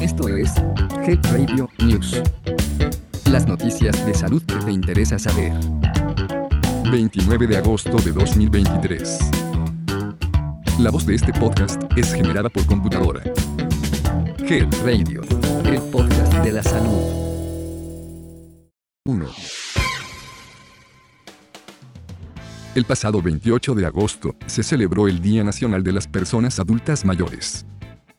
Esto es Health Radio News. Las noticias de salud que te interesa saber. 29 de agosto de 2023. La voz de este podcast es generada por computadora. Health Radio, el podcast de la salud. 1. El pasado 28 de agosto se celebró el Día Nacional de las Personas Adultas Mayores.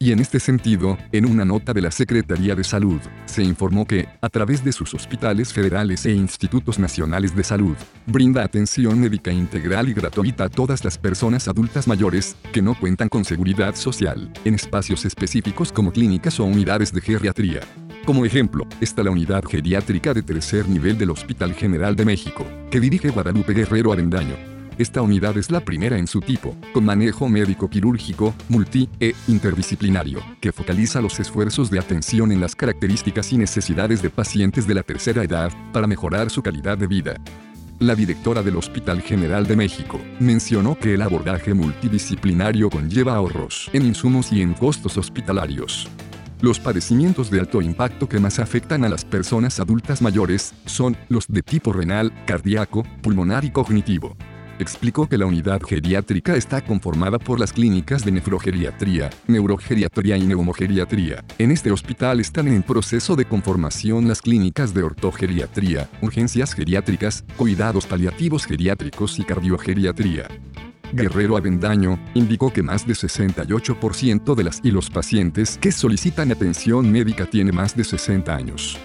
Y en este sentido, en una nota de la Secretaría de Salud, se informó que, a través de sus hospitales federales e institutos nacionales de salud, brinda atención médica integral y gratuita a todas las personas adultas mayores que no cuentan con seguridad social, en espacios específicos como clínicas o unidades de geriatría. Como ejemplo, está la unidad geriátrica de tercer nivel del Hospital General de México, que dirige Guadalupe Guerrero Arendaño. Esta unidad es la primera en su tipo, con manejo médico quirúrgico, multi e interdisciplinario, que focaliza los esfuerzos de atención en las características y necesidades de pacientes de la tercera edad, para mejorar su calidad de vida. La directora del Hospital General de México mencionó que el abordaje multidisciplinario conlleva ahorros en insumos y en costos hospitalarios. Los padecimientos de alto impacto que más afectan a las personas adultas mayores son los de tipo renal, cardíaco, pulmonar y cognitivo. Explicó que la unidad geriátrica está conformada por las clínicas de nefrogeriatría, neurogeriatría y neumogeriatría. En este hospital están en proceso de conformación las clínicas de ortogeriatría, urgencias geriátricas, cuidados paliativos geriátricos y cardiogeriatría. Guerrero Avendaño, indicó que más de 68% de las y los pacientes que solicitan atención médica tiene más de 60 años.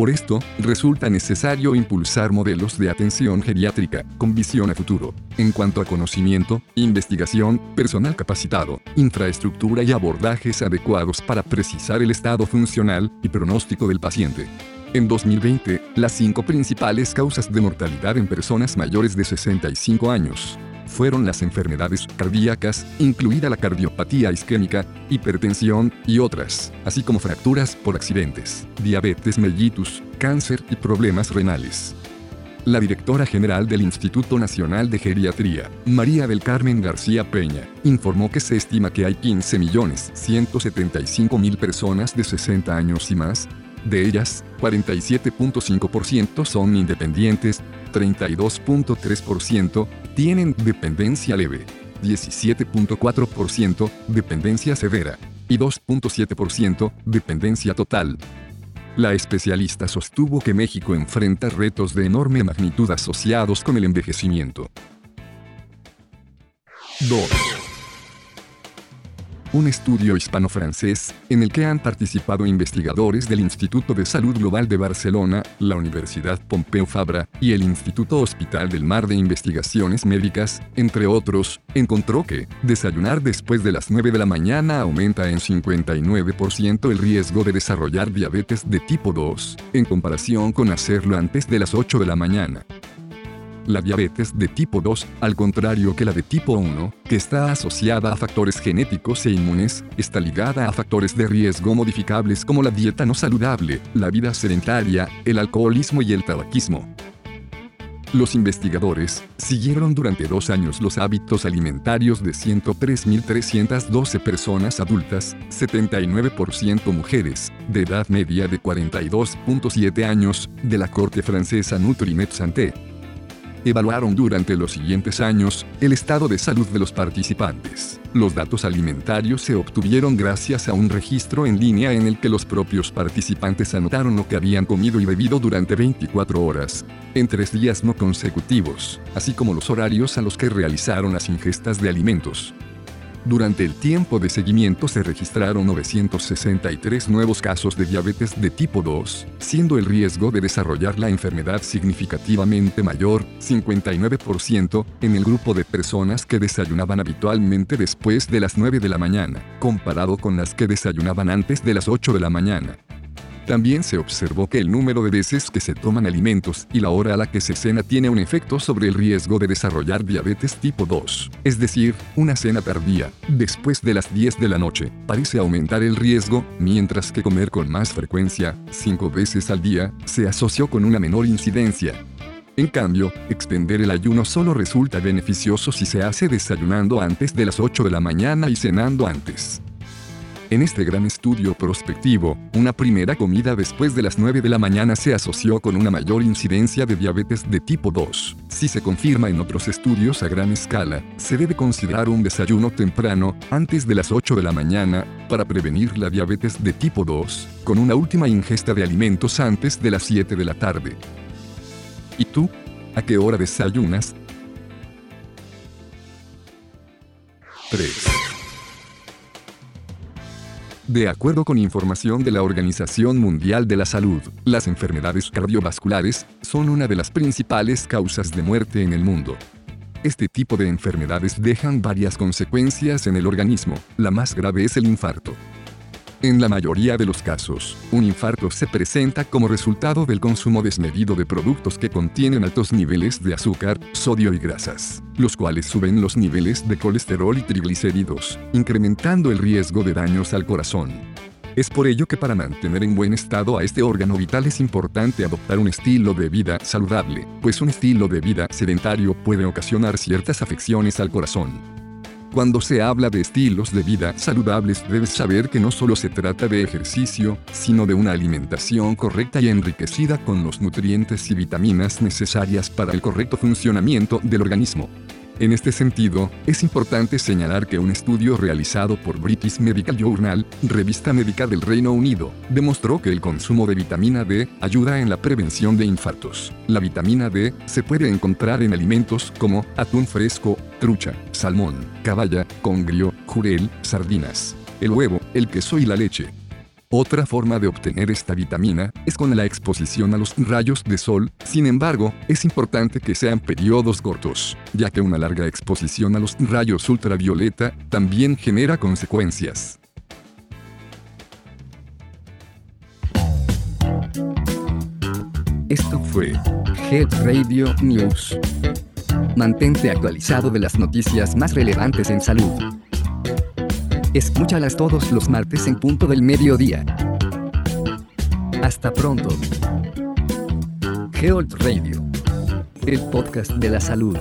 Por esto, resulta necesario impulsar modelos de atención geriátrica con visión a futuro, en cuanto a conocimiento, investigación, personal capacitado, infraestructura y abordajes adecuados para precisar el estado funcional y pronóstico del paciente. En 2020, las cinco principales causas de mortalidad en personas mayores de 65 años fueron las enfermedades cardíacas, incluida la cardiopatía isquémica, hipertensión y otras, así como fracturas por accidentes, diabetes mellitus, cáncer y problemas renales. La directora general del Instituto Nacional de Geriatría, María del Carmen García Peña, informó que se estima que hay 15.175.000 personas de 60 años y más. De ellas, 47.5% son independientes, 32.3% tienen dependencia leve, 17.4% dependencia severa y 2.7% dependencia total. La especialista sostuvo que México enfrenta retos de enorme magnitud asociados con el envejecimiento. 2 un estudio hispano-francés, en el que han participado investigadores del Instituto de Salud Global de Barcelona, la Universidad Pompeu Fabra y el Instituto Hospital del Mar de Investigaciones Médicas, entre otros, encontró que desayunar después de las 9 de la mañana aumenta en 59% el riesgo de desarrollar diabetes de tipo 2, en comparación con hacerlo antes de las 8 de la mañana. La diabetes de tipo 2, al contrario que la de tipo 1, que está asociada a factores genéticos e inmunes, está ligada a factores de riesgo modificables como la dieta no saludable, la vida sedentaria, el alcoholismo y el tabaquismo. Los investigadores siguieron durante dos años los hábitos alimentarios de 103.312 personas adultas, 79% mujeres, de edad media de 42.7 años, de la corte francesa Nutrimet Santé evaluaron durante los siguientes años el estado de salud de los participantes. Los datos alimentarios se obtuvieron gracias a un registro en línea en el que los propios participantes anotaron lo que habían comido y bebido durante 24 horas, en tres días no consecutivos, así como los horarios a los que realizaron las ingestas de alimentos. Durante el tiempo de seguimiento se registraron 963 nuevos casos de diabetes de tipo 2, siendo el riesgo de desarrollar la enfermedad significativamente mayor, 59%, en el grupo de personas que desayunaban habitualmente después de las 9 de la mañana, comparado con las que desayunaban antes de las 8 de la mañana. También se observó que el número de veces que se toman alimentos y la hora a la que se cena tiene un efecto sobre el riesgo de desarrollar diabetes tipo 2. Es decir, una cena tardía, después de las 10 de la noche, parece aumentar el riesgo, mientras que comer con más frecuencia, 5 veces al día, se asoció con una menor incidencia. En cambio, extender el ayuno solo resulta beneficioso si se hace desayunando antes de las 8 de la mañana y cenando antes. En este gran estudio prospectivo, una primera comida después de las 9 de la mañana se asoció con una mayor incidencia de diabetes de tipo 2. Si se confirma en otros estudios a gran escala, se debe considerar un desayuno temprano, antes de las 8 de la mañana, para prevenir la diabetes de tipo 2, con una última ingesta de alimentos antes de las 7 de la tarde. ¿Y tú? ¿A qué hora desayunas? 3. De acuerdo con información de la Organización Mundial de la Salud, las enfermedades cardiovasculares son una de las principales causas de muerte en el mundo. Este tipo de enfermedades dejan varias consecuencias en el organismo, la más grave es el infarto. En la mayoría de los casos, un infarto se presenta como resultado del consumo desmedido de productos que contienen altos niveles de azúcar, sodio y grasas, los cuales suben los niveles de colesterol y triglicéridos, incrementando el riesgo de daños al corazón. Es por ello que para mantener en buen estado a este órgano vital es importante adoptar un estilo de vida saludable, pues un estilo de vida sedentario puede ocasionar ciertas afecciones al corazón. Cuando se habla de estilos de vida saludables debes saber que no solo se trata de ejercicio, sino de una alimentación correcta y enriquecida con los nutrientes y vitaminas necesarias para el correcto funcionamiento del organismo. En este sentido, es importante señalar que un estudio realizado por British Medical Journal, revista médica del Reino Unido, demostró que el consumo de vitamina D ayuda en la prevención de infartos. La vitamina D se puede encontrar en alimentos como atún fresco, trucha, salmón, caballa, congrio, jurel, sardinas, el huevo, el queso y la leche. Otra forma de obtener esta vitamina es con la exposición a los rayos de sol, sin embargo, es importante que sean periodos cortos, ya que una larga exposición a los rayos ultravioleta también genera consecuencias. Esto fue Head Radio News. Mantente actualizado de las noticias más relevantes en salud. Escúchalas todos los martes en punto del mediodía. Hasta pronto. Geold Radio. El podcast de la salud.